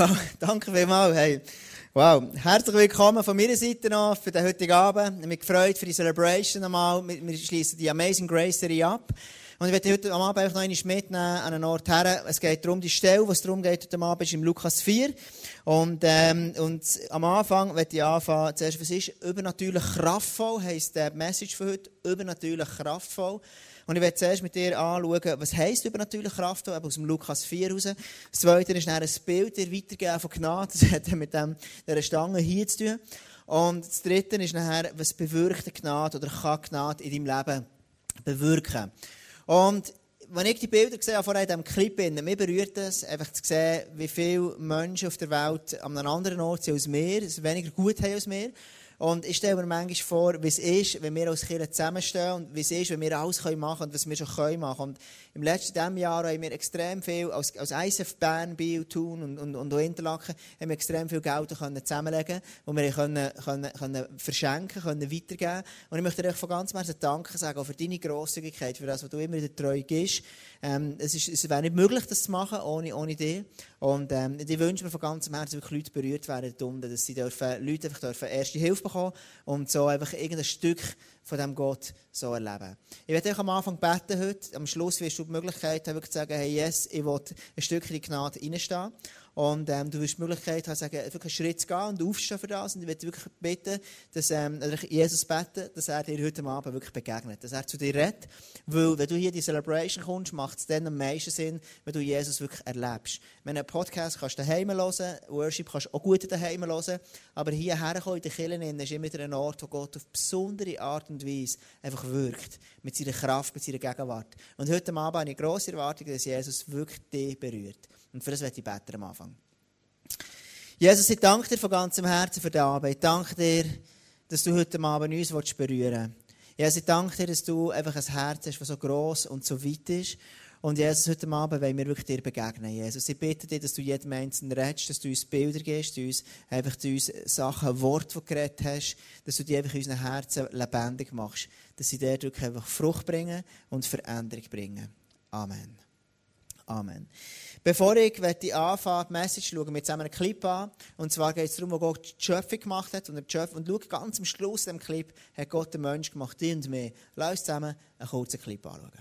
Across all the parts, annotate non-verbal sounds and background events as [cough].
Wow, danke vielmals. Hey. Wow, herzlich willkommen von meiner Seite noch für den heutigen Abend. Ich bin gefreut für die Celebration einmal. Wir schließen die Amazing Grace Serie ab. Und ich werde heute am Abend einfach noch einmal mitnehmen an einen Ort her. Es geht darum, die Stelle, wo es darum geht heute Abend, ist im Lukas 4. Und, ähm, und am Anfang werde ich anfangen, zuerst, was ist übernatürlich kraftvoll, heisst der Message für heute, übernatürlich kraftvoll. Und ich werde zuerst mit dir anschauen, was heisst übernatürlich kraftvoll, aus dem Lukas 4 raus. Das zweite ist dann ein Bild dir weitergeben von Gnade, [laughs] das hat mit dem, dieser Stange hier zu tun. Und das dritte ist nachher, was bewirkt Gnade oder kann Gnade in deinem Leben bewirken. Und wenn ich die Bilder gesehen habe, vorher in diesem Clip, mir berührt es, einfach zu sehen, wie viele Menschen auf der Welt an einem anderen Ort sind als wir, weniger gut haben als wir. Und ich stelle mir manchmal vor, wie es ist, wenn wir als Kirche zusammenstehen und wie es ist, wenn wir alles machen können und was wir schon können machen. Und im letzten Jahr haben wir extrem viel, als, als ISF Bern, Biel, Thun und, und, und Interlaken, haben wir extrem viel Geld können und wir können, können, können verschenken, können weitergeben. Und ich möchte dir von ganzem Herzen danken sagen, auch für deine Grosszügigkeit, für das, was du immer wieder treu gibst. Ähm, es, ist, es wäre nicht möglich, das zu machen, ohne, ohne dich. Und ähm, ich wünsche mir von ganzem Herzen, dass Leute berührt werden, dass sie dürfen, Leute einfach dürfen erste Hilfe bekommen und so einfach irgendein Stück von diesem Gott so erleben. Ich werde euch am Anfang beten heute. Am Schluss wirst du die Möglichkeit haben, wirklich zu sagen, hey, yes, ich will ein Stückchen in die Gnade reinstehen. Und ähm, du wirst die Möglichkeit haben, sagen, wirklich einen Schritt zu gehen und aufstehen für das. Und ich werde wirklich beten, dass, ähm, Jesus beten, dass er dir heute Abend wirklich begegnet. Dass er zu dir redet. Weil, wenn du hier in die Celebration kommst, macht es dann am meisten Sinn, wenn du Jesus wirklich erlebst. Wenn einen Podcast kannst du daheim hören, Worship kannst du auch gut daheim hören, aber hierher kommen in den Kirchen ist immer wieder ein Ort, wo Gott auf besondere Art und Weise einfach wirkt. Mit seiner Kraft, mit seiner Gegenwart. Und heute Abend habe ich grosse Erwartung, dass Jesus wirklich dich berührt. Und für das werde ich beten am Anfang. Jesus, ich danke dir von ganzem Herzen für die Arbeit. Ich danke dir, dass du heute Abend uns berühren willst. Jesus, ich danke dir, dass du einfach ein Herz hast, das so gross und so weit ist. Und Jesus, heute Abend wollen wir wirklich dir begegnen. Jesus, ich bitte dich, dass du jedem Einzelnen redest, dass du uns Bilder gibst, du uns einfach zu uns Sachen, Worte, die du geredet hast, dass du die einfach in unseren Herzen lebendig machst. Dass sie dir einfach Frucht bringen und Veränderung bringen. Amen. Amen. Bevor ich die anfange, die Message schauen wir zusammen einen Clip an. Und zwar geht es darum, wo Gott die Schöpfung gemacht hat. Und, die und schau ganz am Schluss dem Clip hat Gott den Mensch gemacht, dich und mich. Lass uns zusammen einen kurzen Clip anschauen.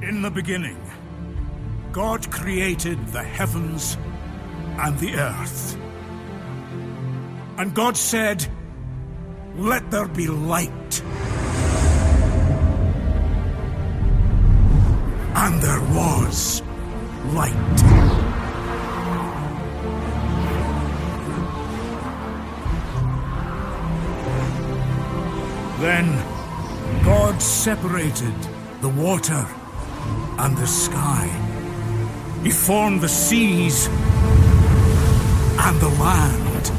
In the beginning, God created the heavens and the earth. And God said, Let there be light. And there was light. Then God separated the water and the sky. He formed the seas and the land.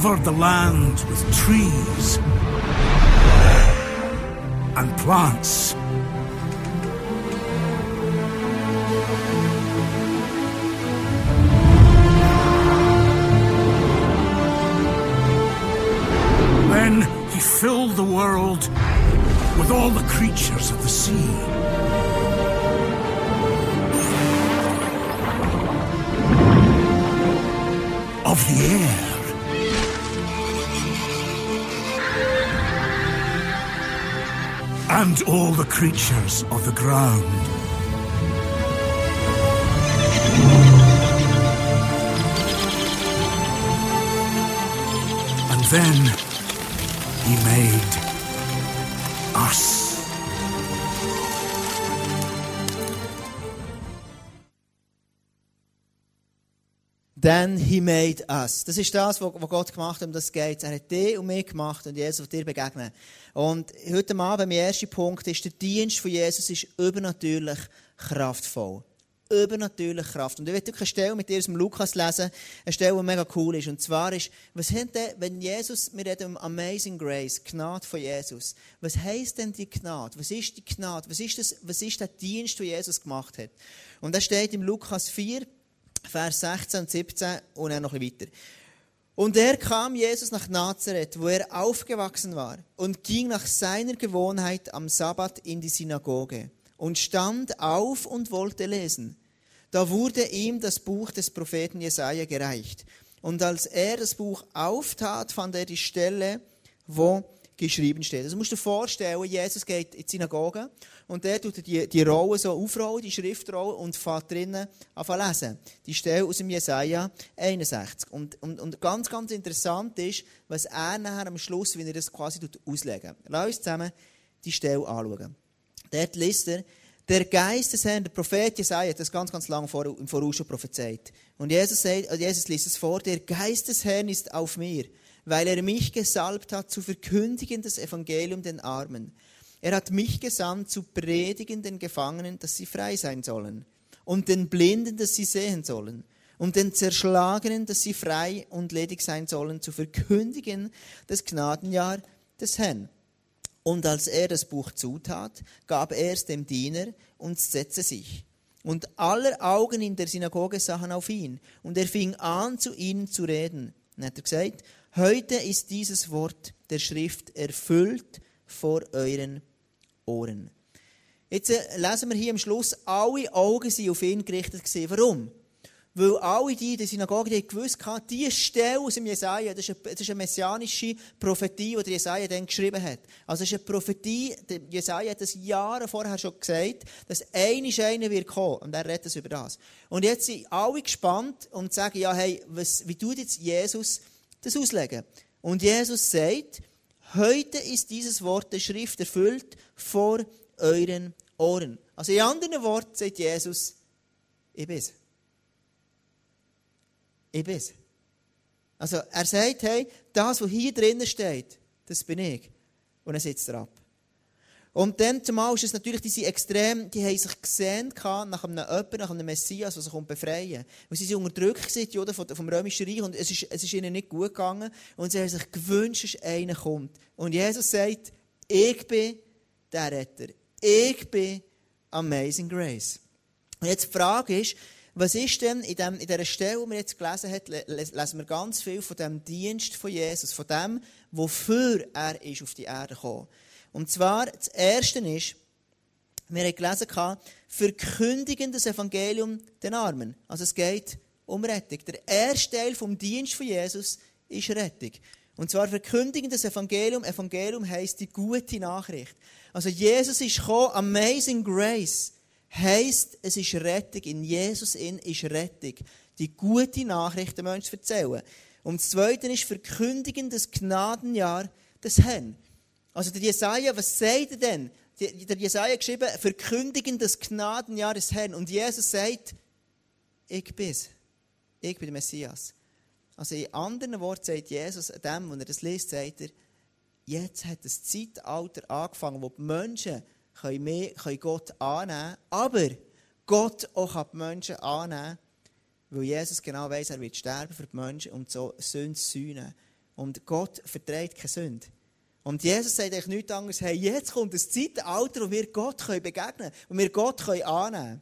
Covered the land with trees and plants. Then he filled the world with all the creatures of the sea. of the air. And all the creatures of the ground. And then Then he made us. Das ist das, was Gott gemacht hat, um das geht. Er hat dich und mich gemacht und Jesus wird dir begegnen. Und heute Abend, mein erster Punkt ist, der Dienst von Jesus ist übernatürlich kraftvoll. Übernatürlich Kraft. Und ich werde eine Stelle mit dir aus dem Lukas lesen, eine Stelle, die mega cool ist. Und zwar ist, was hat denn, wenn Jesus, wir reden um Amazing Grace, Gnade von Jesus. Was heisst denn die Gnade? Was ist die Gnade? Was ist das, was ist der Dienst, den Jesus gemacht hat? Und das steht im Lukas 4, Vers 16 und 17 und dann noch ein weiter. Und er kam Jesus nach Nazareth, wo er aufgewachsen war, und ging nach seiner Gewohnheit am Sabbat in die Synagoge und stand auf und wollte lesen. Da wurde ihm das Buch des Propheten Jesaja gereicht. Und als er das Buch auftat, fand er die Stelle, wo geschrieben steht. Also musst du dir vorstellen, Jesus geht in die Synagoge und der tut die, die Rollen so aufrollen, die Schriftrolle, und fährt drinnen an lesen. Die Stelle aus dem Jesaja 61. Und, und, und ganz, ganz interessant ist, was er nachher am Schluss, wie er das quasi auslegen. Lass uns zusammen die Stelle anschauen. Dort liest er, der Geist des Herrn, der Prophet Jesaja das ganz, ganz lange vor, im Voraus schon prophezeit. Und Jesus, sagt, Jesus liest es vor, der Geist des Herrn ist auf mir, weil er mich gesalbt hat, zu verkündigen das Evangelium den Armen. Er hat mich gesandt, zu predigen den Gefangenen, dass sie frei sein sollen, und den Blinden, dass sie sehen sollen, und den Zerschlagenen, dass sie frei und ledig sein sollen, zu verkündigen das Gnadenjahr des Herrn. Und als er das Buch zutat, gab er es dem Diener und setzte sich. Und aller Augen in der Synagoge sahen auf ihn. Und er fing an, zu ihnen zu reden. Und hat er gesagt, heute ist dieses Wort der Schrift erfüllt vor euren Ohren. Jetzt äh, lesen wir hier am Schluss, alle Augen sind auf ihn gerichtet gewesen. Warum? Weil alle die der Synagoge die gewusst hatten, diese Stelle aus dem Jesaja, das ist, eine, messianische Prophetie, die Jesaja dann geschrieben hat. Also es ist eine Prophetie, Jesaja hat das Jahre vorher schon gesagt, dass einisch einer wird kommen. Und er redet über das. Und jetzt sind alle gespannt und sagen, ja, hey, was, wie tut jetzt Jesus das auslegen? Und Jesus sagt, heute ist dieses Wort der Schrift erfüllt vor euren Ohren. Also in anderen Worten sagt Jesus, ich bin's. Ich bin's. Also er sagt, hey, das, was hier drinnen steht, das bin ich. Und er sitzt er ab. Und dann zumal ist es natürlich, die sind extrem, die haben sich gesehen nach einem Öpper, nach einem Messias, der sich befreien. Und sie sind unterdrückt gewesen, vom Römischen Reich und es ist, es ist ihnen nicht gut gegangen. Und sie haben sich gewünscht, dass einer kommt. Und Jesus sagt, ich bin der Retter. Ich bin Amazing Grace. Und jetzt die Frage ist, was ist denn in, dem, in dieser Stelle, die wir jetzt gelesen haben, lesen wir ganz viel von dem Dienst von Jesus, von dem, wofür er ist auf die Erde gekommen. Und zwar, das Erste ist, wir haben gelesen, verkündigen das Evangelium den Armen. Also es geht um Rettung. Der erste Teil vom Dienst von Jesus ist Rettung. Und zwar verkündigen das Evangelium. Evangelium heisst die gute Nachricht. Also Jesus ist gekommen, Amazing Grace heisst, es ist Rettung. In Jesus in ist Rettung. Die gute Nachricht den Menschen zu erzählen. Und das Zweite ist verkündigen das Gnadenjahr des Herrn. Also der Jesaja, was sagt er denn? Der Jesaja geschrieben, verkündigen das Gnadenjahr des Herrn. Und Jesus sagt, ich bin's. Ich bin der Messias. Also in anderen Worten sagt Jesus dem, wenn er das liest, sagt er, jetzt hat das Zeitalter angefangen, wo die Menschen können, mehr, können Gott annehmen aber Gott auch die Menschen annehmen weil Jesus genau weiß, er wird sterben für die Menschen und so Sünde sühnen. Und Gott verträgt keine Sünde. Und Jesus sagt eigentlich nichts anderes, hey, jetzt kommt das Zeitalter, wo wir Gott begegnen können, wo wir Gott annehmen können.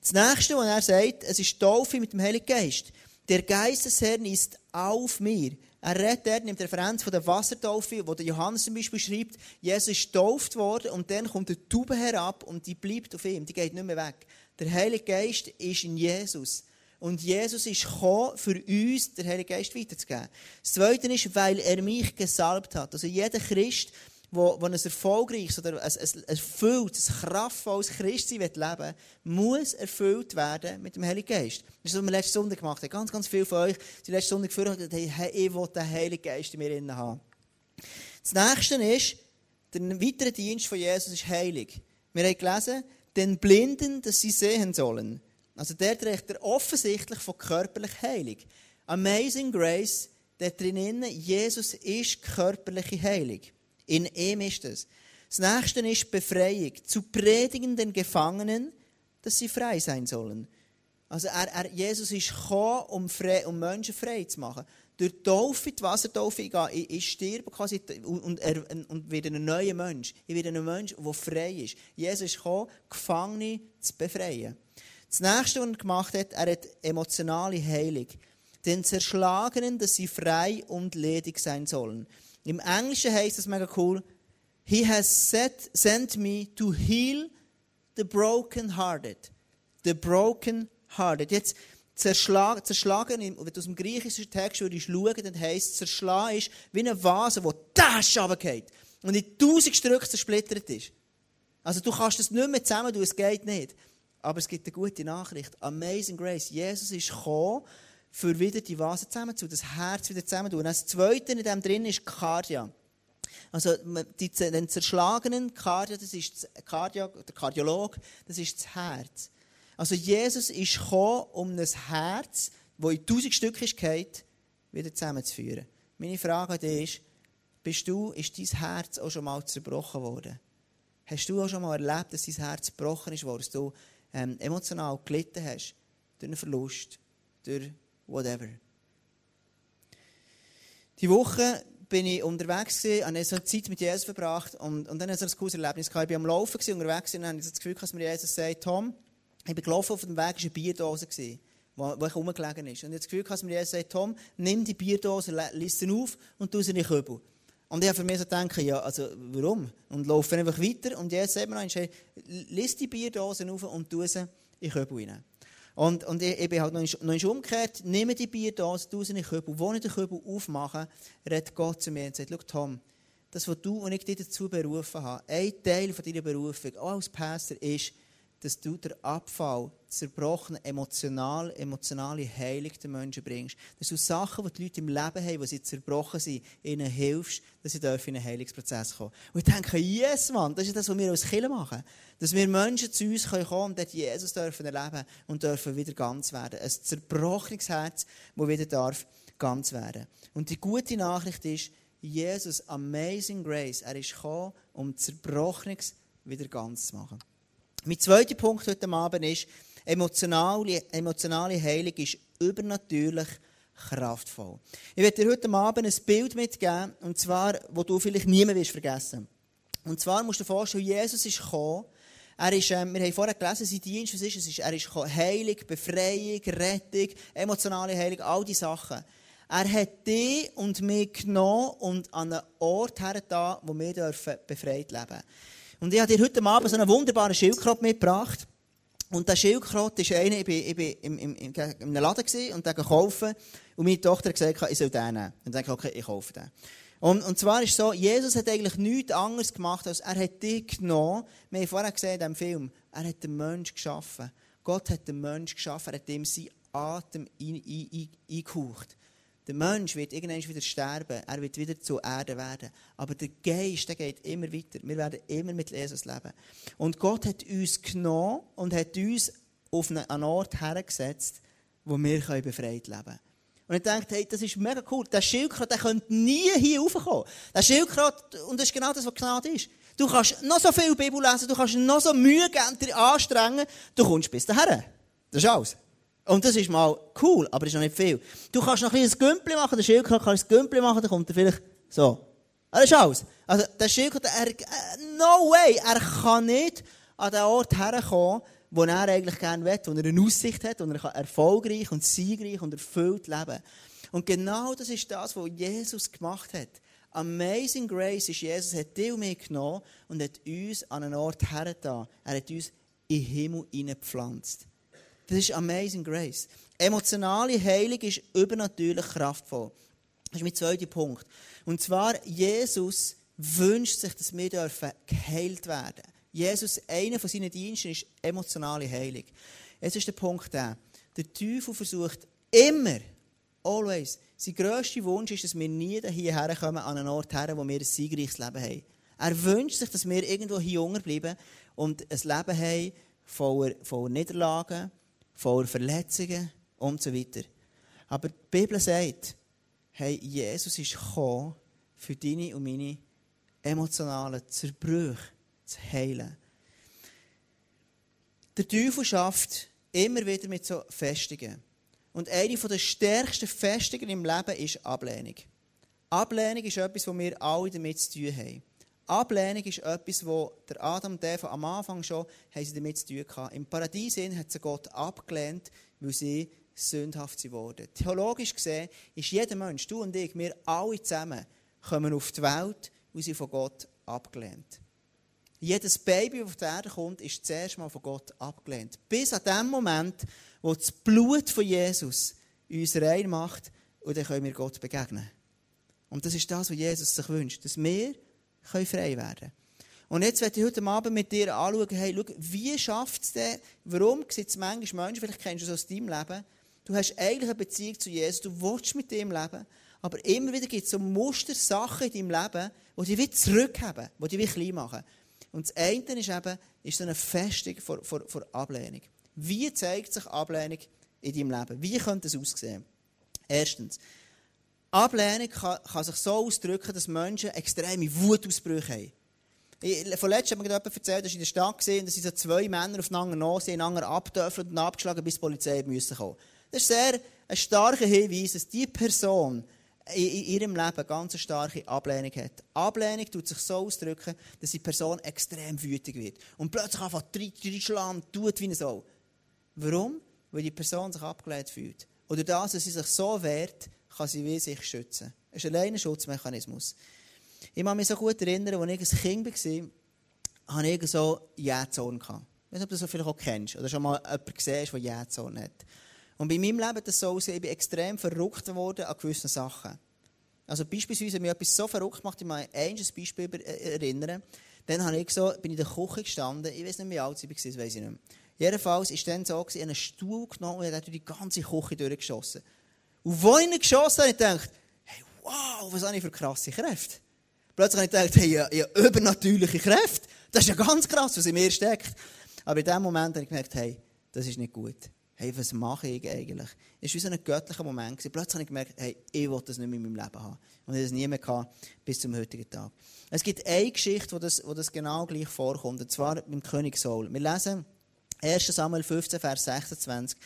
Das nächste, was er sagt, es ist Taufe mit dem Heiligen Geist. Der Geist des Herrn ist auf mir. Er redet dort, nimmt Referenz von der Wassertaufe, wo der Johannes zum Beispiel schreibt, Jesus ist getauft worden und dann kommt die Taube herab und die bleibt auf ihm, die geht nicht mehr weg. Der Heilige Geist ist in Jesus. Und Jesus ist gekommen, für uns den Heiligen Geist weiterzugeben. Das Zweite ist, weil er mich gesalbt hat. Also jeder Christ, wo ein erfolgreiches oder ein, ein erfülltes, kraftvolles Christsein leben will, muss erfüllt werden mit dem Heiligen Geist. Das ist, was wir letzten Sonntag gemacht haben. Ganz, ganz viele von euch sind letzten Sonntag geführt gesagt, hey, ich will den Heiligen Geist in mir haben. Das Nächste ist, der weitere Dienst von Jesus ist heilig. Wir haben gelesen, den Blinden, dass sie sehen sollen. Also der trägt er offensichtlich von körperlich heilig. Amazing Grace, der drinnen, Jesus ist körperliche Heilung. In ihm ist es. Das nächste ist Befreiung. Zu predigen den Gefangenen, dass sie frei sein sollen. Also er, er, Jesus ist gekommen, um, frei, um Menschen frei zu machen. Durch die Taufe, die Wassertaufe, ich, ich, ich sterbe quasi und, er, und werde ein neuer Mensch. Ich werde ein Mensch, der frei ist. Jesus ist gekommen, Gefangene zu befreien. Das nächste, was er gemacht hat, er hat emotionale Heilung. Den Zerschlagenen, dass sie frei und ledig sein sollen. Im Englischen heißt das mega cool. He has set, sent me to heal the broken-hearted. The broken-hearted. Jetzt, zerschlagen, zerschlagen wenn du aus dem griechischen Text würdest schauen, dann heisst zerschlagen ist wie eine Vase, die dasch runtergeht und in tausend Stücke zersplittert ist. Also du kannst das nicht mehr zusammen tun, es geht nicht. Aber es gibt eine gute Nachricht. Amazing Grace. Jesus ist gekommen, für wieder die Vase zusammenzutun, das Herz wieder zusammenzutun. Das Zweite in dem drin ist Kardia. Also die, den zerschlagenen Kardia, das ist das Kardia, der Kardiolog, das ist das Herz. Also Jesus ist gekommen, um ein Herz, das in tausend Stücke ist, wieder zusammenzuführen. Meine Frage an dich ist, bist du, ist dein Herz auch schon mal zerbrochen worden? Hast du auch schon mal erlebt, dass dein Herz gebrochen ist, dass du ähm, emotional gelitten hast? Durch einen Verlust, durch whatever. Die Woche bin ich unterwegs gewesen, habe so Zeit mit Jesus verbracht und, und dann hatte ich so ein cooles Erlebnis. Ich war am Laufen gewesen, unterwegs und dann ich so das Gefühl, dass mir Jesus sagt, Tom, ich bin gelaufen auf dem Weg, war eine Bierdose, gewesen, wo, wo ich rumgelegen ist. Und ich habe das Gefühl, dass mir Jesus sagt, Tom, nimm die Bierdose, lies sie auf und tu sie in den Kübel. Und ich habe für mich so gedacht, ja, also, warum? Und laufe einfach weiter. Und jetzt sagt mir noch, hey, lies die Bierdose auf und tu sie in den Kübel rein. Und, und ich, ich bin halt noch, noch umgekehrt, nehme die Bierdose, tu sie in den Kübel. Wo ich den Kübel aufmache, redet Gott zu mir und sagt, schau Tom, das, was du und ich dich dazu berufen habe, ein Teil von deiner Berufung, auch als Pastor, ist, dass du den Abfall, zerbrochene, emotional, emotionale Heilung den Menschen bringst. Dass du Sachen, die die Leute im Leben haben, die sie zerbrochen sind, ihnen hilfst, dass sie in einen Heilungsprozess kommen. Und ich denke, yes, Mann, das ist das, was wir als Kirche machen. Dass wir Menschen zu uns kommen können und dort Jesus dürfen erleben und dürfen wieder ganz werden. Ein zerbrochenes Herz, das wieder darf ganz werden. Und die gute Nachricht ist, Jesus, Amazing Grace, er ist gekommen, um Zerbrochenes wieder ganz zu machen. Mein zweiter Punkt heute Abend ist, emotionale, emotionale Heilung ist übernatürlich kraftvoll. Ich werde dir heute Abend ein Bild mitgeben, und zwar, wo du vielleicht niemand vergessen. Und zwar musst du dir vorstellen, Jesus ist gekommen, er ist, ähm, wir haben vorher gelesen, sein Dienst, was ist es? Er ist gekommen, Heilung, Befreiung, Rettung, emotionale Heilung, all diese Sachen. Er hat dich und mich genommen und an einen Ort hergetan, wo wir dürfen befreit leben dürfen. Und ich habe dir heute Abend so einen wunderbaren Schildkrott mitgebracht. Und der Schildkrott ist einer, ich war, ich war im, im, im, Laden und den kaufen. Und meine Tochter hat gesagt, ich soll den nehmen. Und dann okay, ich kaufe den. Und, und zwar ist es so, Jesus hat eigentlich nichts anderes gemacht, als er hat dich genommen. Wir haben vorher gesehen in diesem Film, er hat den Menschen geschaffen. Gott hat den Menschen geschaffen, er hat ihm seinen Atem eingehaucht. Der Mensch wird irgendwann wieder sterben. Er wird wieder zur Erde werden. Aber der Geist, der geht immer weiter. Wir werden immer mit Jesus leben. Und Gott hat uns genommen und hat uns auf einen Ort hergesetzt, wo wir befreit leben können. Und ich dachte, hey, das ist mega cool. Der Schildkröte, der könnte nie hier raufkommen. Der Schildkröte, und das ist genau das, was Gnade ist. Du kannst noch so viel Bibel lesen, du kannst noch so Mühe geben, dir anstrengen, du kommst bis dahin. Das ist alles. Und das ist mal cool, aber das ist noch nicht viel. Du kannst noch ein bisschen Gümpel machen, der Schildkröte kann ein Gümpel machen, dann kommt er vielleicht so. Das ist alles. Also, der Schildkröte, er, äh, no way, er kann nicht an den Ort herkommen, wo er eigentlich gerne will, wo er eine Aussicht hat, wo er erfolgreich und siegreich und erfüllt leben kann. Und genau das ist das, was Jesus gemacht hat. Amazing Grace ist, Jesus hat dich und mich genommen und hat uns an einen Ort hergetan. Er hat uns in den Himmel hineingepflanzt. Das ist Amazing Grace. Emotionale Heilung ist übernatürlich kraftvoll. Das ist mein zweiter Punkt. Und zwar, Jesus wünscht sich, dass wir dürfen geheilt werden. Jesus, einer von seinen Diensten ist emotionale Heilung. Jetzt ist der Punkt der, der Teufel versucht immer, always, sein grösster Wunsch ist, dass wir nie hierher kommen, an einen Ort her, wo wir ein siegreiches Leben haben. Er wünscht sich, dass wir irgendwo hier jünger bleiben und ein Leben haben voller, voller Niederlagen, voller Verletzungen und so weiter. Aber die Bibel sagt, hey, Jesus ist gekommen, für deine und meine emotionalen Zerbrüche zu heilen. Der Teufel schafft immer wieder mit so Festungen. Und eine der stärksten Festungen im Leben ist Ablehnung. Ablehnung ist etwas, was wir alle damit zu tun haben. Ablehnung ist etwas, wo der Adam und Eva am Anfang schon haben sie damit zu tun hatten. Im Paradies hat sie Gott abgelehnt, weil sie sündhaft wurden. Theologisch gesehen ist jeder Mensch, du und ich, wir alle zusammen, kommen auf die Welt, weil sie von Gott abgelehnt. Jedes Baby, das auf die Erde kommt, ist zuerst mal von Gott abgelehnt. Bis an dem Moment, wo das Blut von Jesus uns rein macht und dann können wir Gott begegnen. Und das ist das, was Jesus sich wünscht, dass wir frei werden können. Und jetzt werde ich heute Abend mit dir anschauen, hey, schau, wie schafft es denn, warum gibt es manchmal Menschen, vielleicht kennst du es aus deinem Leben, du hast eigentlich eine Beziehung zu Jesus, du willst mit dem leben, aber immer wieder gibt es so Muster, Sachen in deinem Leben, die dich wieder zurückhaben, die dich wieder klein machen. Und das eine ist eben, ist so eine Festung vor, vor, vor Ablehnung. Wie zeigt sich Ablehnung in deinem Leben? Wie könnte es aussehen? Erstens, Ablehnung kann, kann, sich so ausdrücken, dass Menschen extreme Wutausbrüche haben. Vorletzt hat mir jemand erzählt, dass ich in der Stadt gesehen dass so zwei Männer aufeinander sind, einander abdürfen und abgeschlagen, bis die Polizei müssen kommen. Das ist sehr ein starker Hinweis, dass diese Person in, in ihrem Leben eine ganz starke Ablehnung hat. Ablehnung tut sich so ausdrücken, dass die Person extrem wütig wird. Und plötzlich einfach reinschlagen, tut wie eine Sau. Warum? Weil die Person sich abgelehnt fühlt. Oder das, dass sie sich so wehrt, kann sie wie sich schützen. Das ist allein ein Schutzmechanismus. Ich kann mich so gut erinnern, als ich ein Kind war, hatte ich so Jähzorn. Ich weiß nicht, ob du das vielleicht auch kennst oder schon mal jemanden gesehen hast, der Jähzorn hat. Und bei meinem Leben das so ich bin extrem verrückt geworden an gewissen Sachen. Also beispielsweise, wenn mich etwas so verrückt macht, ich mich an ein Beispiel äh, erinnern, dann habe ich so, bin ich in der Küche gestanden, ich weiß nicht, wie alt ich war, das weiß ich nicht mehr. Jedenfalls war es dann so, ich habe einen Stuhl genommen und habe durch die ganze Küche durchgeschossen. Und wo ich geschossen habe, habe ich gedacht, hey, wow, was habe ich für krasse Kräfte. Plötzlich habe ich gedacht, hey, habe übernatürliche Kräfte. Das ist ja ganz krass, was in mir steckt. Aber in dem Moment habe ich gemerkt, hey, das ist nicht gut hey, was mache ich eigentlich? Es war so ein göttlicher Moment. Plötzlich habe ich gemerkt, hey, ich will das nicht mehr in meinem Leben haben. Und ich habe das nie mehr gehabt, bis zum heutigen Tag. Es gibt eine Geschichte, wo das, wo das genau gleich vorkommt, und zwar dem König Saul. Wir lesen 1 Samuel 15, Vers 26.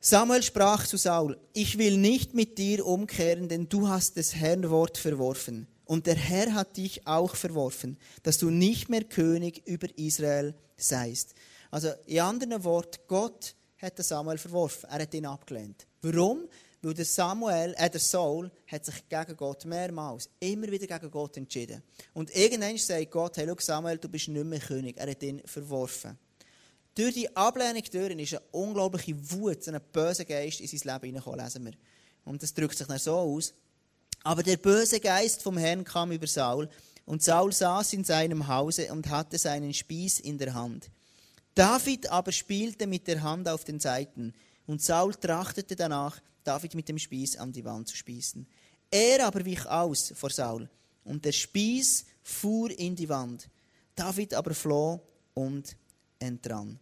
Samuel sprach zu Saul, ich will nicht mit dir umkehren, denn du hast des Herrn Wort verworfen. Und der Herr hat dich auch verworfen, dass du nicht mehr König über Israel seist. Also, in anderen Worten, Gott hat Samuel verworfen. Er hat ihn abgelehnt. Warum? Weil der Samuel, äh, der Saul, hat sich gegen Gott mehrmals, immer wieder gegen Gott entschieden. Und irgendwann sagt Gott, hey, schau Samuel, du bist nicht mehr König. Er hat ihn verworfen. Durch die Ablehnung durch ist eine unglaubliche Wut, ein böser Geist in sein Leben hineingekommen, lesen wir. Und das drückt sich dann so aus. Aber der böse Geist vom Herrn kam über Saul, und Saul saß in seinem Hause und hatte seinen Spieß in der Hand. David aber spielte mit der Hand auf den Seiten, und Saul trachtete danach, David mit dem Spieß an die Wand zu spießen. Er aber wich aus vor Saul, und der Spieß fuhr in die Wand. David aber floh und entrann.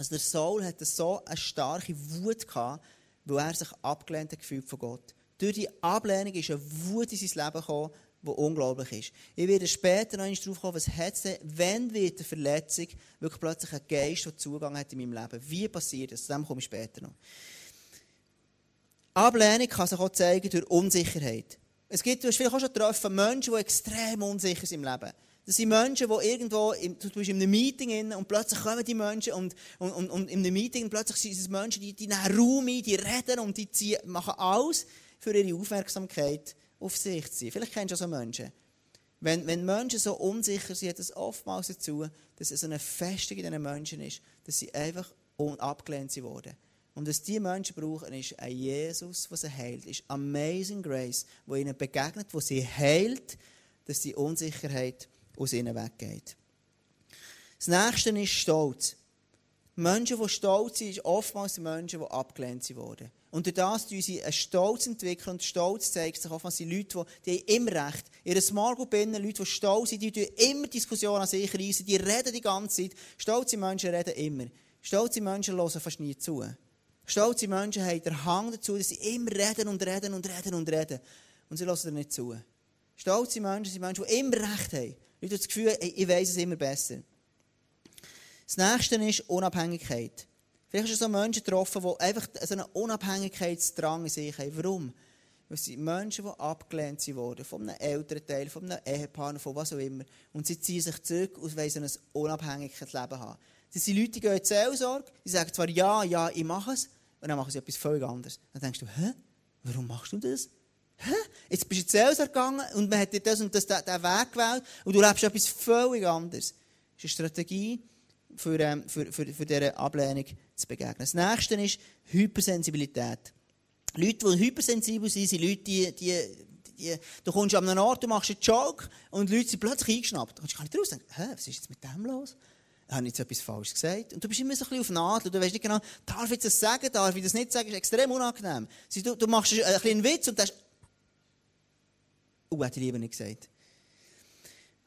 Also der Saul hatte so eine starke Wut gehabt, weil er sich abgelehnt gefühlt von Gott. Durch die Ablehnung ist eine Wut in sein Leben gekommen, die unglaublich ist. Ich werde später noch darauf kommen, was hat es denn, wenn wird eine Verletzung wirklich plötzlich ein Geist, der Zugang hat in meinem Leben? Wie passiert das? Zu dem komme ich später noch. Ablehnung kann sich auch zeigen durch Unsicherheit. Es gibt, du hast vielleicht auch schon getroffen, Menschen, die extrem unsicher sind im Leben. Das sind Menschen, die irgendwo, im, du bist in einem Meeting in, und plötzlich kommen die Menschen und, und, und, und in einem Meeting plötzlich sind es Menschen, die, die nehmen Raum ein, die reden und die ziehen, machen alles für ihre Aufmerksamkeit auf sich zu sein. Vielleicht kennst du so Menschen. Wenn, wenn Menschen so unsicher sind, hat es oftmals dazu, dass es eine Festung in diesen Menschen ist, dass sie einfach abgelehnt wurden. Und was diese Menschen brauchen, ist ein Jesus, der sie heilt. Ist Amazing Grace, wo ihnen begegnet, wo sie heilt, dass die Unsicherheit aus ihnen weggeht. Das nächste ist Stolz. Menschen, die stolz sind, sind oftmals Menschen, die abgelehnt wurden. Und durch das entwickeln sie einen Stolz entwickeln. Und Stolz zeigt sich oftmals sind Leute, die, die haben immer recht. In einer Small Group innen, Leute, die stolz sind, die tun immer Diskussionen an sich reisen, die reden die ganze Zeit. Stolze Menschen reden immer. Stolze Menschen hören fast nie zu. Stolze Menschen haben den Hang dazu, dass sie immer reden und reden und reden und reden. Und sie hören nicht zu. Stolze Menschen sind Menschen, die immer recht haben. Leute haben das Gefühl, ich weiß es immer besser. Das nächste ist Unabhängigkeit. Vielleicht hast du so Menschen getroffen, die einfach so einen Unabhängigkeitsdrang in sich haben. Warum? Es sind Menschen, die abgelehnt wurden, von einem Elternteil, von einem Ehepartner, von was auch immer. Und sie ziehen sich zurück und wollen ein unabhängiges Leben haben. Das sind Leute, die gehen in die Seelsorge, die sagen zwar ja, ja, ich mache es, und dann machen sie etwas völlig anderes. Dann denkst du, hä? Warum machst du das? Hä? Jetzt bist du in Seelsorge gegangen und man hat dir das und das, den Weg gewählt und du lebst etwas völlig anderes. Das ist eine Strategie, für, ähm, für, für, für diese Ablehnung zu begegnen. Das nächste ist Hypersensibilität. Leute, die hypersensibel sind, sind Leute, die, die, die, du kommst an einen Ort, du machst einen Joke und Leute sind plötzlich eingeschnappt. Du kannst gar nicht raus denken, hä, was ist jetzt mit dem los? Habe ich jetzt etwas Falsches gesagt? Und du bist immer so ein bisschen auf Nadel. Du weißt nicht genau, darf ich das sagen, darf ich das nicht sagen? Das ist extrem unangenehm. Du, du machst einen kleinen Witz und denkst, oh, hätte ich lieber nicht gesagt.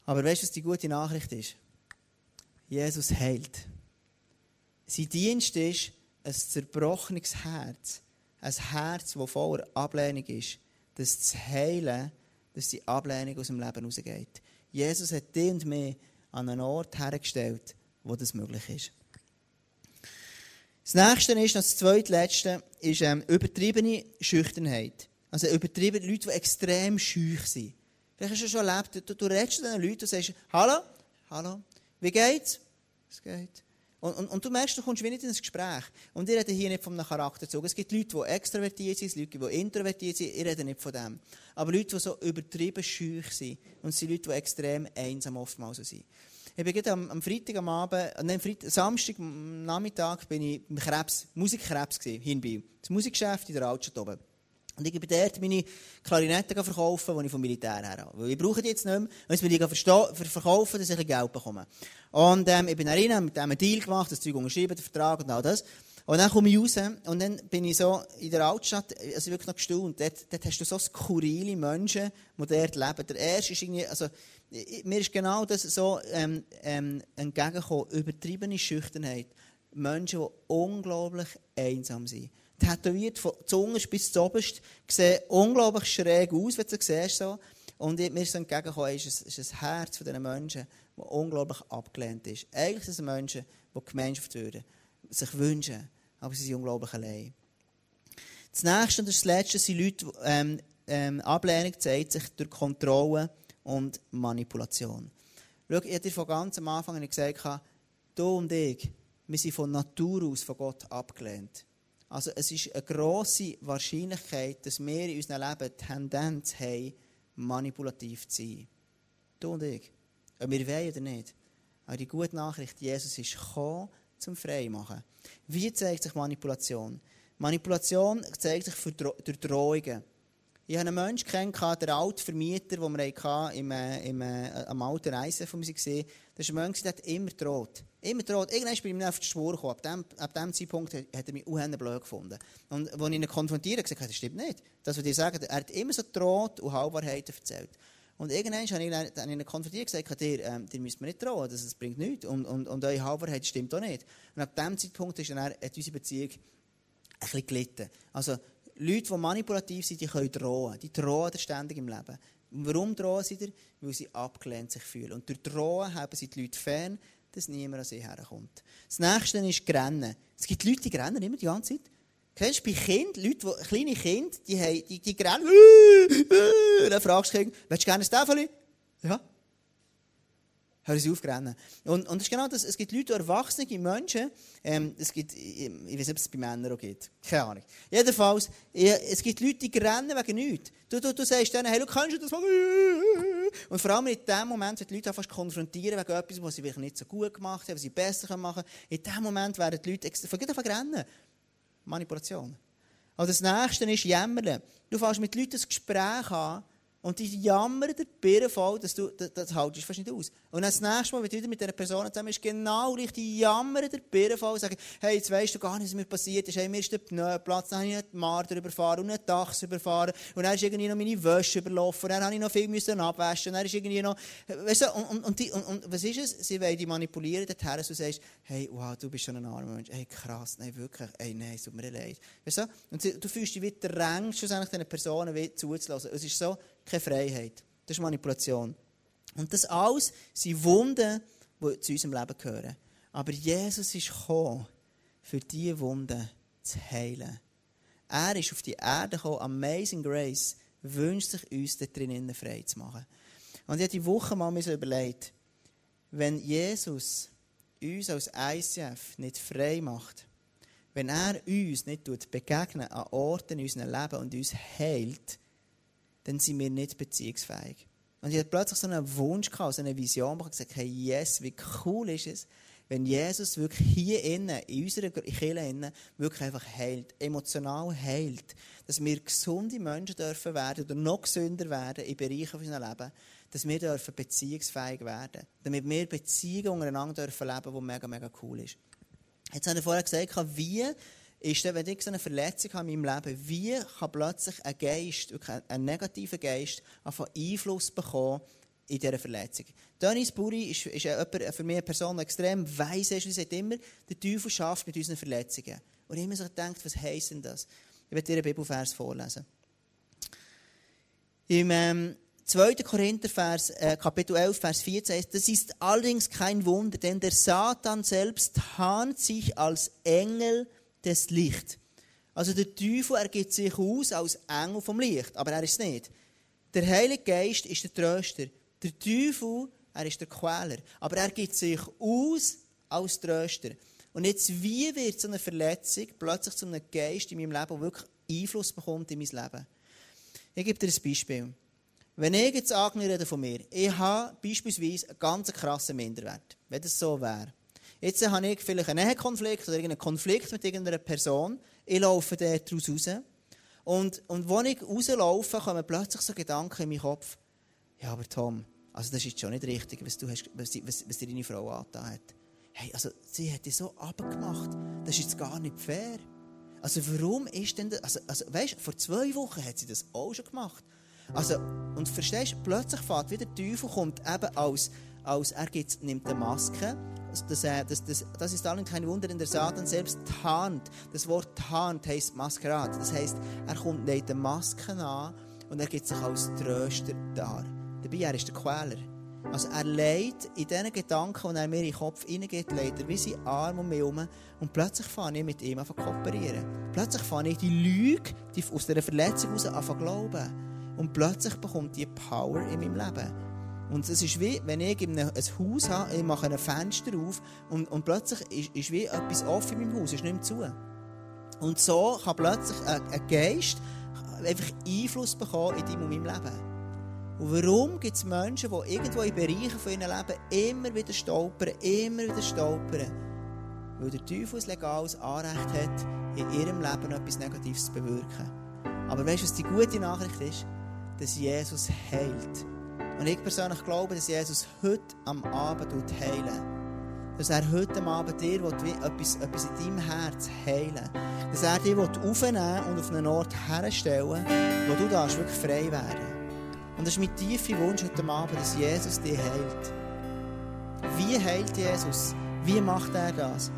Aber weißt du, was die gute Nachricht ist? Jesus heilt. Sein Dienst ist ein zerbrochenes Herz. Ein Herz, das voller Ablehnung ist. Das zu heilen, dass die Ablehnung aus dem Leben rausgeht. Jesus hat dich und mich an einen Ort hergestellt, wo das möglich ist. Das nächste ist, das zweitletzte, ist ähm, übertriebene Schüchternheit. Also übertriebene Leute, die extrem schüch sind. Vielleicht hast du schon erlebt, du, du redest zu diesen Leuten und sagst, hallo, hallo, wie geht's? Es geht. Und, und, und, du merkst, du kommst wie nicht in ein Gespräch. Und ich rede hier nicht von einem Charakterzug. Es gibt Leute, die extrovertiert sind, Leute, die introvertiert sind. Ich rede nicht von dem. Aber Leute, die so übertrieben schüch sind. Und es sind Leute, die extrem einsam oftmals sind. Ich bin am, am Freitag am Abend, nein, Freitag, Samstag am Nachmittag bin ich im Krebs, Musikkrebs gewesen, hier in Biel. Das Musikgeschäft in der Altstadt oben. Und ich bin dort meine Klarinette verkaufen, die ich vom Militär her habe. Weil ich brauche die jetzt nicht mehr. Und jetzt will ich verkaufen, dass ich ein Geld bekomme. Und ähm, ich bin da rein, mit dem einen Deal gemacht, das Zeug unterschrieben, den Vertrag und all das. Und dann komme ich raus und dann bin ich so in der Altstadt, also wirklich noch gestaunt. Dort, dort hast du so skurrile Menschen, die dort leben. Der erste ist irgendwie, also, mir ist genau das so ähm, ähm, entgegengekommen, übertriebene Schüchternheit. Menschen, die unglaublich einsam sind tätowiert von Zunge bis zu oberst, sehen unglaublich schräg aus, wenn du sie siehst. So. Und mir ist entgegengekommen, ist, ist das Herz von diesen Menschen, das unglaublich abgelehnt ist. Eigentlich sind es Menschen, die Gemeinschaft würden, sich wünschen, aber sie sind unglaublich allein. Das nächste und das letzte sind Leute, ähm, ähm, Ablehnung zeigt sich durch Kontrolle und Manipulation. Schau, ich habe dir von ganz am Anfang gesagt, du und ich, wir sind von Natur aus von Gott abgelehnt. Also es ist eine grosse Wahrscheinlichkeit, dass wir in unserem Leben die Tendenz haben, manipulativ zu sein. Du und ich. Ob wir wollen oder nicht. Aber die gute Nachricht, Jesus ist gekommen, zum Freimachen. Wie zeigt sich Manipulation? Manipulation zeigt sich durch Drohungen. Ich habe einen Menschen kennengelernt, der alte Vermieter, den wir im, äh, im, äh, am alten Reisen von uns gesehen. Das ist ein Mensch, der hat immer droht. Immer droht. Irgendwann bin ich mir auf die Spur gekommen. Ab dem, ab dem Zeitpunkt hat er mich unheimlich blöd gefunden. Und als ich ihn konfrontiert habe, gesagt, das stimmt nicht. Das, was ich sage, er hat immer so droht und Halbwahrheiten erzählt. Und irgendwann habe ich, ihn konfrontiert und gesagt, dir, ähm, dir müsst mir nicht drohen, das, das bringt nichts. Und, und, und eure Halbwahrheit stimmt auch nicht. Und ab dem Zeitpunkt ist dann, hat unsere Beziehung ein bisschen gelitten. Also, Leute, die manipulativ sind, die können drohen. Die drohen ständig im Leben. Und warum drohen sie dir? Weil sie abgelehnt sich fühlen. Und durch Drohen haben sie die Leute fern, dass niemand an sie herkommt. Das nächste ist Grennen. Es gibt Leute, die rennen immer die ganze Zeit. Kennst du bei Kindern, Leute, die, kleine Kinder, die, haben, die, die rennen, [laughs] und dann fragst du willst du gerne ein Täfeli? Ja. Hören sie auf rennen. Und, und das ist genau das. Es gibt Leute, erwachsene Menschen, ähm, es gibt, ich, ich weiß nicht, ob es bei Männern auch gibt. Keine Ahnung. Jedenfalls, es gibt Leute, die rennen wegen nichts. Du, du, du sagst denen, hey, du kannst das machen. Und vor allem in dem Moment, wenn die Leute fast konfrontieren wegen etwas, was sie wirklich nicht so gut gemacht haben, was sie besser machen können, in dem Moment werden die Leute, vergiss einfach rennen. Manipulation. Und das nächste ist Jämmern. Du fährst mit Leuten ein Gespräch an, und die jammern der Birne voll, dass du, das, das haltest fast nicht aus. Und dann das nächste Mal, wenn du wieder mit dieser Person zusammen bist, genau richtig, die jammern der und sagen, hey, jetzt weisst du gar nicht, was mir passiert ist. Hey, mir ist der Pneuplatz, dann habe ich einen Marder überfahren und einen Dachs überfahren. Und dann ist irgendwie noch meine Wäsche überlaufen. Und dann habe ich noch viel müssen abwaschen. Und dann ist irgendwie noch, weißt du, und, und, und, die, und, und was ist es? Sie wollen dich manipulieren dorthin, dass du sagst, hey, wow, du bist schon ein armer Mensch. Hey, krass, nein, wirklich, hey, nein, es tut mir leid. Weißt du? Und du fühlst dich wie drängt, schlussendlich diesen Personen zuzulassen. Es ist so, keine Freiheit. Das ist Manipulation. Und das alles sind Wunden, die zu unserem Leben gehören. Aber Jesus ist gekommen, für diese Wunden zu heilen. Er ist auf die Erde gekommen, Amazing Grace, wünscht sich uns da drinnen frei zu machen. Und ich habe die Woche mal mir überlegt, wenn Jesus uns als ICF nicht frei macht, wenn er uns nicht begegnet an Orten in unserem Leben und uns heilt, dann sind wir nicht beziehungsfähig. Und ich hatte plötzlich so einen Wunsch, gehabt, so eine Vision, ich gesagt hey, yes, wie cool ist es, wenn Jesus wirklich hier innen, in unserer Kirche innen, wirklich einfach heilt, emotional heilt, dass wir gesunde Menschen dürfen werden oder noch gesünder werden in Bereichen unseres Lebens, dass wir dürfen beziehungsfähig werden, damit wir Beziehungen untereinander dürfen leben, die mega, mega cool ist. Jetzt habe ich vorher gesagt, wie ist denn, wenn ich so eine Verletzung habe in meinem Leben, wie kann plötzlich ein Geist, ein negativer Geist, einfach Einfluss bekommen in dieser Verletzung. Dennis Buri ist, ist jemand, für mich eine Person, extrem weiss ist, und sagt immer, der Teufel schafft mit unseren Verletzungen. Und ich immer so gedacht, was heisst denn das? Ich werde dir einen Bibelvers vorlesen. Im ähm, 2. Korinther, Vers, äh, Kapitel 11, Vers 14 heißt, das ist allerdings kein Wunder, denn der Satan selbst tarnt sich als Engel des Lichts. Also der Teufel ergibt sich aus als Engel vom Licht, aber er ist es nicht. Der Heilige Geist ist der Tröster. Der Teufel, er ist der Quäler. Aber er gibt sich aus als Tröster. Und jetzt, wie wird so eine Verletzung plötzlich zu einem Geist in meinem Leben, der wirklich Einfluss bekommt in mein Leben? Ich gebe dir ein Beispiel. Wenn ich jetzt rede von mir, ich habe beispielsweise einen ganz krassen Minderwert, wenn das so wäre. Jetzt habe ich vielleicht einen Nähekonflikt oder irgendeinen Konflikt mit irgendeiner Person, ich laufe daraus raus. Und, und als ich rauslaufe, kommen plötzlich so Gedanken in meinen Kopf. Ja, aber Tom, also das ist jetzt schon nicht richtig, was, du hast, was, was, was deine Frau angetan hat. Hey, also sie hat dich so abgemacht. Das ist jetzt gar nicht fair. Also warum ist denn das? Also, also weißt, vor zwei Wochen hat sie das auch schon gemacht. Also, und verstehst du, plötzlich fährt wieder der Teufel, kommt eben als, als er gibt, nimmt eine Maske. Das, das, das, das, das ist allen kein Wunder, denn der Satan selbst tarnt. Das Wort tarnt heisst Maskerad. Das heisst, er kommt nicht eine Maske an und er gibt sich als Tröster dar. Dabei, er ist der Quäler. Also er leidet in diesen Gedanken, die er mir in den Kopf hineingeht, leidet er wie sein Arm um mich herum. Und plötzlich fange ich mit ihm an zu kooperieren. Plötzlich fange ich die Lüge die aus dieser Verletzung heraus an zu glauben. Und plötzlich bekommt die Power in meinem Leben. Und es ist wie, wenn ich ein Haus habe, ich mache ein Fenster auf und, und plötzlich ist, ist wie etwas offen in meinem Haus, ist nicht mehr zu. Und so kann plötzlich ein, ein Geist einfach Einfluss bekommen in deinem und meinem Leben. Und warum gibt es Menschen, die irgendwo in Bereichen von ihrem Leben immer wieder stolpern, immer wieder stolpern? Weil der Teufel ein legales Anrecht hat, in ihrem Leben etwas Negatives zu bewirken. Aber weißt du, was die gute Nachricht ist? Dass Jesus heilt. Und ich persönlich glaube, dass Jesus heute am Abend heilen Dass er heute am Abend dir etwas, etwas in deinem Herz heilen. Dass er dich aufnehmen und auf einen Ort herstellen wo du darfst wirklich frei werden und das ist mein tiefer Wunsch heute Abend, dass Jesus dich heilt. Wie heilt Jesus? Wie macht er das?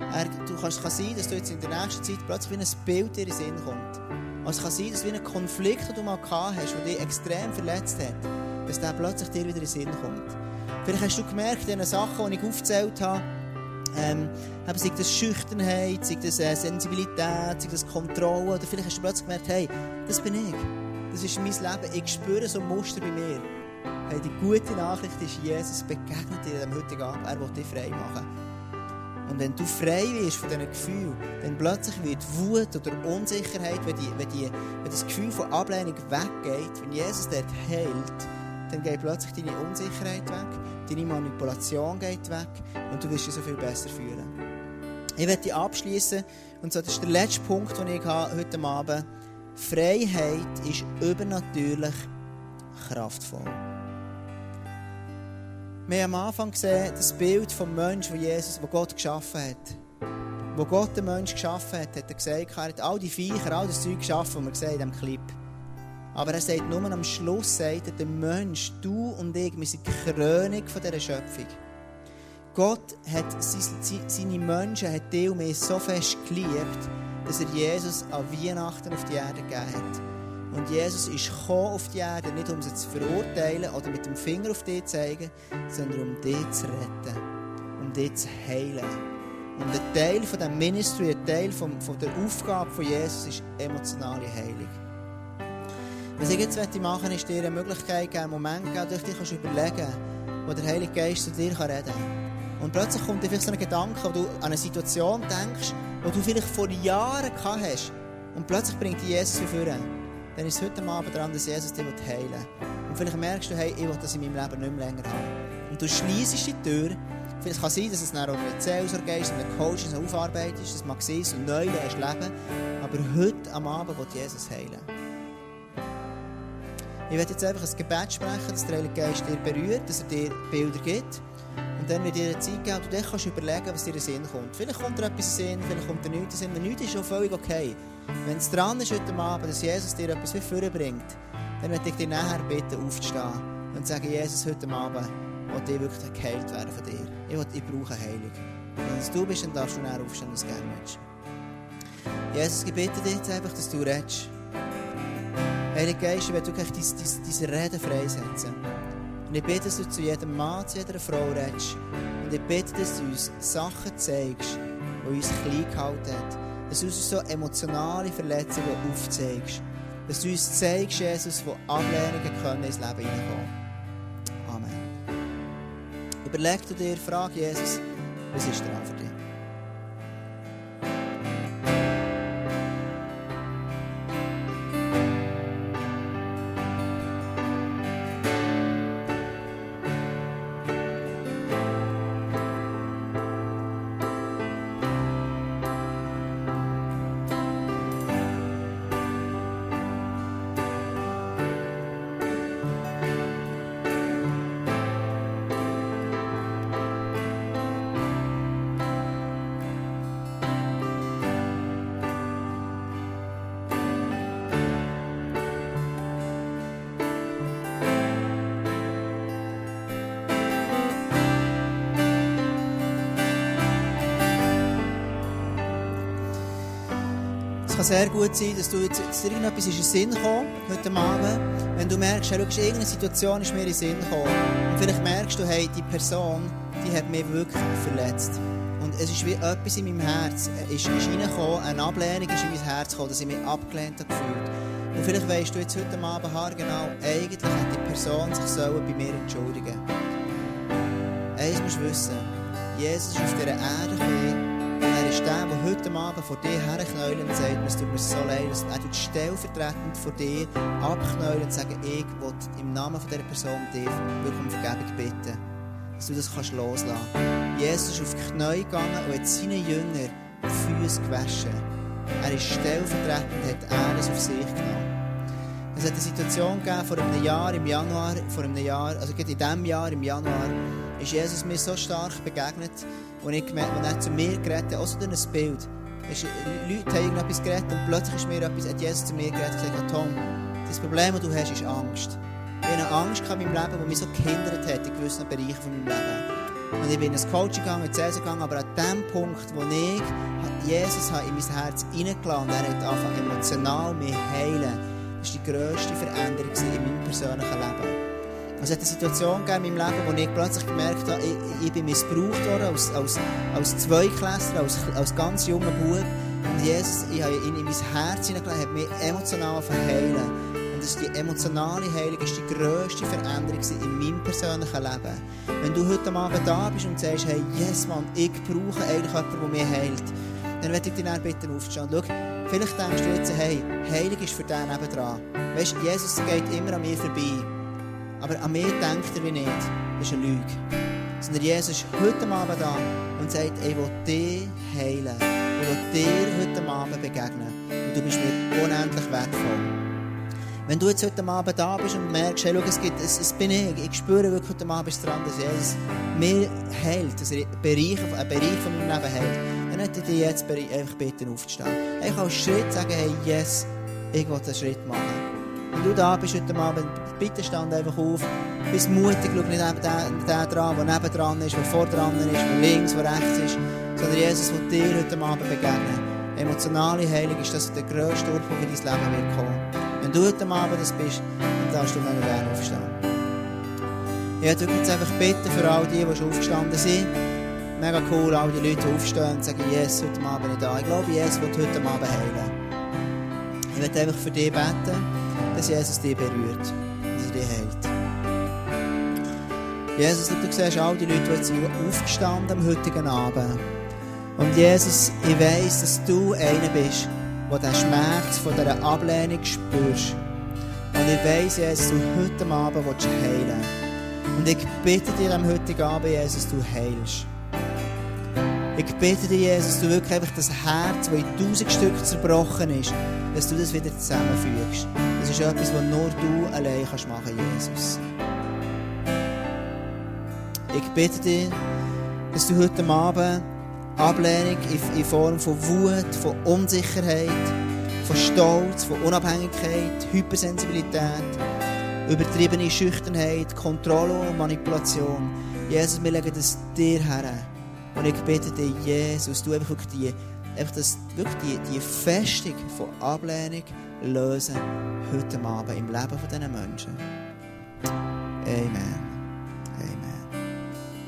Er, du kannst, kann sein, dass du jetzt in der nächsten Zeit plötzlich wie ein Bild in den Sinn kommt. Es kann sein, dass wie ein Konflikt, den du mal gehabt hast, der dich extrem verletzt hat, dass der plötzlich dir wieder in den Sinn kommt. Vielleicht hast du gemerkt, in den Sachen, die ich aufgezählt habe, ähm, sei das Schüchternheit, sei das äh, Sensibilität, sei das Kontrolle, oder vielleicht hast du plötzlich gemerkt, hey, das bin ich. Das ist mein Leben. Ich spüre so ein Muster bei mir. Hey, die gute Nachricht ist, Jesus begegnet dir am heutigen Abend. Er will dich frei machen. Und wenn du frei wirst von diesen Gefühlen, dann plötzlich wird Wut oder Unsicherheit, wenn, die, wenn, die, wenn das Gefühl von Ablehnung weggeht, wenn Jesus dort heilt, dann geht plötzlich deine Unsicherheit weg, deine Manipulation geht weg und du wirst dich so viel besser fühlen. Ich werde abschließen und so, das ist der letzte Punkt, den ich habe heute Abend. Freiheit ist übernatürlich kraftvoll. Wir haben am Anfang gesehen, das Bild vom Menschen, wo Jesus, wo Gott geschaffen hat. Wo Gott den Menschen geschaffen hat, hat er gesagt, er hat all die Viecher, all das Zeug geschaffen, was wir sehen in diesem Clip. Aber er sagt nur am Schluss, sagt er, der Mensch, du und ich, wir sind die Krönung dieser Schöpfung. Gott hat seine Menschen, hat die und mich so fest geliebt, dass er Jesus an Weihnachten auf die Erde gegeben hat. Und Jesus ist auf die Erde, nicht um sie zu verurteilen oder mit dem Finger auf dich zu zeigen, sondern um dich zu retten, um dich zu heilen. Und ein Teil von dem Ministry, ein Teil von, von der Aufgabe von Jesus ist emotionale Heilung. Was ich jetzt machen möchte, ist dir eine Möglichkeit geben, einen Moment geben, durch dich kannst überlegen, wo der Heilige Geist zu dir reden kann. Und plötzlich kommt dir vielleicht so ein Gedanke, wo du an eine Situation denkst, wo du vielleicht vor Jahren gehabt hast. Und plötzlich bringt dich Jesus vor. Dann ist es heute Abend daran, dass Jesus dich heilen will. Und vielleicht merkst du, hey, ich will das in meinem Leben nicht mehr länger haben. Und du schließt die Tür. Vielleicht kann es sein, dass es dann auch eine Seelsorge ist, eine Coach, eine Aufarbeitung ist. Das mag sein, so neu lernst leben. Aber heute am Abend will Jesus heilen. Ich werde jetzt einfach ein Gebet sprechen, dass der Heilige Geist dir berührt, dass er dir Bilder gibt. Und dann wird dir eine Zeit geben, und du kannst überlegen, was dir in Sinn kommt. Vielleicht kommt dir etwas in Sinn, vielleicht kommt dir nichts in Sinn. Wenn nichts ist schon völlig okay. Wenn es dran ist heute Abend, dass Jesus dir etwas wie bringt, dann möchte ich dir nachher bitten, aufzustehen und sagen, Jesus, heute Abend will ich wirklich geheilt werden von dir. Ich, will, ich brauche Heilung. Und wenn es du bist, dann darfst du nachher aufstehen, du es gerne willst. Jesus, ich bitte dich einfach, dass du redest. Heilige Geist, ich will wirklich diese, diese, diese Reden freisetzen. Und ich bitte, dass du zu jedem Mann, zu jeder Frau redest. Und ich bitte, dass du uns Sachen zeigst, die uns klein gehalten haben. Dass du uns so emotionale Verletzungen aufzeigst. Dass du uns zeigst, Jesus, wo Ablehnungen können ins Leben hineinkommen. Amen. Überleg dir, frag Jesus, was ist dran für kann sehr gut sein, dass du jetzt, irgendetwas in den Sinn gekommen heute Abend. Wenn du merkst, hey, schau, irgendeine Situation ist mir in den Sinn gekommen. Und vielleicht merkst du, hey, die Person, die hat mich wirklich verletzt. Und es ist wie etwas in meinem Herz, ist, ist reingekommen, eine Ablehnung ist in mein Herz gekommen, dass ich mich abgelehnt habe gefühlt. Und vielleicht weißt du jetzt heute Abend haargenau, eigentlich hat die Person sich sollen bei mir entschuldigen. Eins musst du wissen, Jesus ist auf dieser Erde gekommen, ist der, der heute Abend vor dir herknäulen und sagt, es tut mir so leid. Er tut stellvertretend vor dir abknäulen und sagen, ich will im Namen dieser Person dir wirklich um Vergebung bitten. Dass du das kannst loslassen kannst. Jesus ist auf die Knie gegangen und hat seine Jünger die Füße gewaschen. Er ist stellvertretend und hat alles auf sich genommen. Es hat eine Situation gegeben vor einem Jahr, im Januar, vor einem Jahr, also in diesem Jahr, im Januar, ist Jesus mir so stark begegnet, und ich gemerkt, als er zu mir geredet hat, auch so durch ein Bild. Ist, Leute haben irgendetwas geredet und plötzlich ist mir etwas, hat Jesus zu mir geredet und gesagt, Tom, das Problem, das du hast, ist Angst. Ich hatte eine Angst in meinem Leben, die mich so gehindert hat in gewissen Bereichen von meinem Leben. Und ich bin ins Coaching gegangen, in die gegangen, aber an dem Punkt, wo ich Jesus in mein Herz hineingeladen er hat angefangen emotional mich heilen. Das war die grösste Veränderung in meinem persönlichen Leben. Es hat eine Situation gegeben in meinem Leben, wo ich plötzlich gemerkt habe, ich, ich bin missbraucht worden als, als, als Zweiklässler, als, als ganz junger Bub. Und Jesus, ich habe ihn in mein Herz hineingelegt, hat mich emotional verheilen. Und ist die emotionale Heilung ist die grösste Veränderung in meinem persönlichen Leben. Wenn du heute Abend da bist und sagst, hey, yes, Mann, ich brauche eigentlich jemanden, der mich heilt, dann werde ich dich dann bitten aufzustehen. Schau, vielleicht denkst du jetzt, hey, Heilung ist für den nebendran. Weißt du, Jesus geht immer an mir vorbei. Aber an mich denkt er wie nicht. Das ist eine Lüge. Sondern Jesus ist heute Abend da und sagt, ich will dich heilen. Ich will dir heute Abend begegnen. Und du bist mir unendlich wertvoll. Wenn du jetzt heute Abend da bist und merkst, hey, schau, es, gibt, es, es bin ich, ich spüre wirklich heute Abend ist dran, dass Jesus mir heilt, dass er einen Bereich, einen Bereich von meinem Leben heilt, dann hätte ich dich jetzt einfach bitten aufzustehen. Ich kann einen Schritt sagen, hey, yes, ich will einen Schritt machen. Wenn du da bist heute Abend, bitte stand einfach auf. Bist mutig, schau nicht neben den, den dran, der neben dran ist, der vor dran ist, der links, der rechts ist. Sondern Jesus will dir heute Abend begegnen. Emotionale Heilung ist das der grösste Durchbruch in dein Leben wird kommen. Wenn du heute Abend das bist, dann darfst du noch gerne aufstehen. Ich würde jetzt einfach bitten für all die, die schon aufgestanden sind. mega cool, all die Leute aufstehen und sagen, Jesus, heute Abend bin ich da. Ich glaube, Jesus wird heute Abend heilen. Ich möchte einfach für dich beten, dass Jesus dich berührt dass er dich heilt. Jesus, du siehst all die Leute, die jetzt aufgestanden am heutigen Abend. Und Jesus, ich weiss, dass du einer bist, der den Schmerz von dieser Ablehnung spürst. Und ich weiss, Jesus, du heute Abend willst heilen Und ich bitte dir am heutigen Abend, Jesus, du heilst. Ich bitte dir, Jesus, du wirklich einfach das Herz, das in tausend Stücke zerbrochen ist, dass du das wieder zusammenfügst. Das ist etwas, was nur du allein kannst machen, Jesus. Ich bitte dich, dass du heute Abend Ablehnung in Form von Wut, von Unsicherheit, von Stolz, von Unabhängigkeit, Hypersensibilität, übertriebene Schüchternheit, Kontrolle und Manipulation. Jesus, wir legen das dir her. Und ich bitte dich, Jesus, du einfach die, einfach das, wirklich die, die Festung von Ablehnung lösen heute Abend im Leben von diesen Menschen. Amen.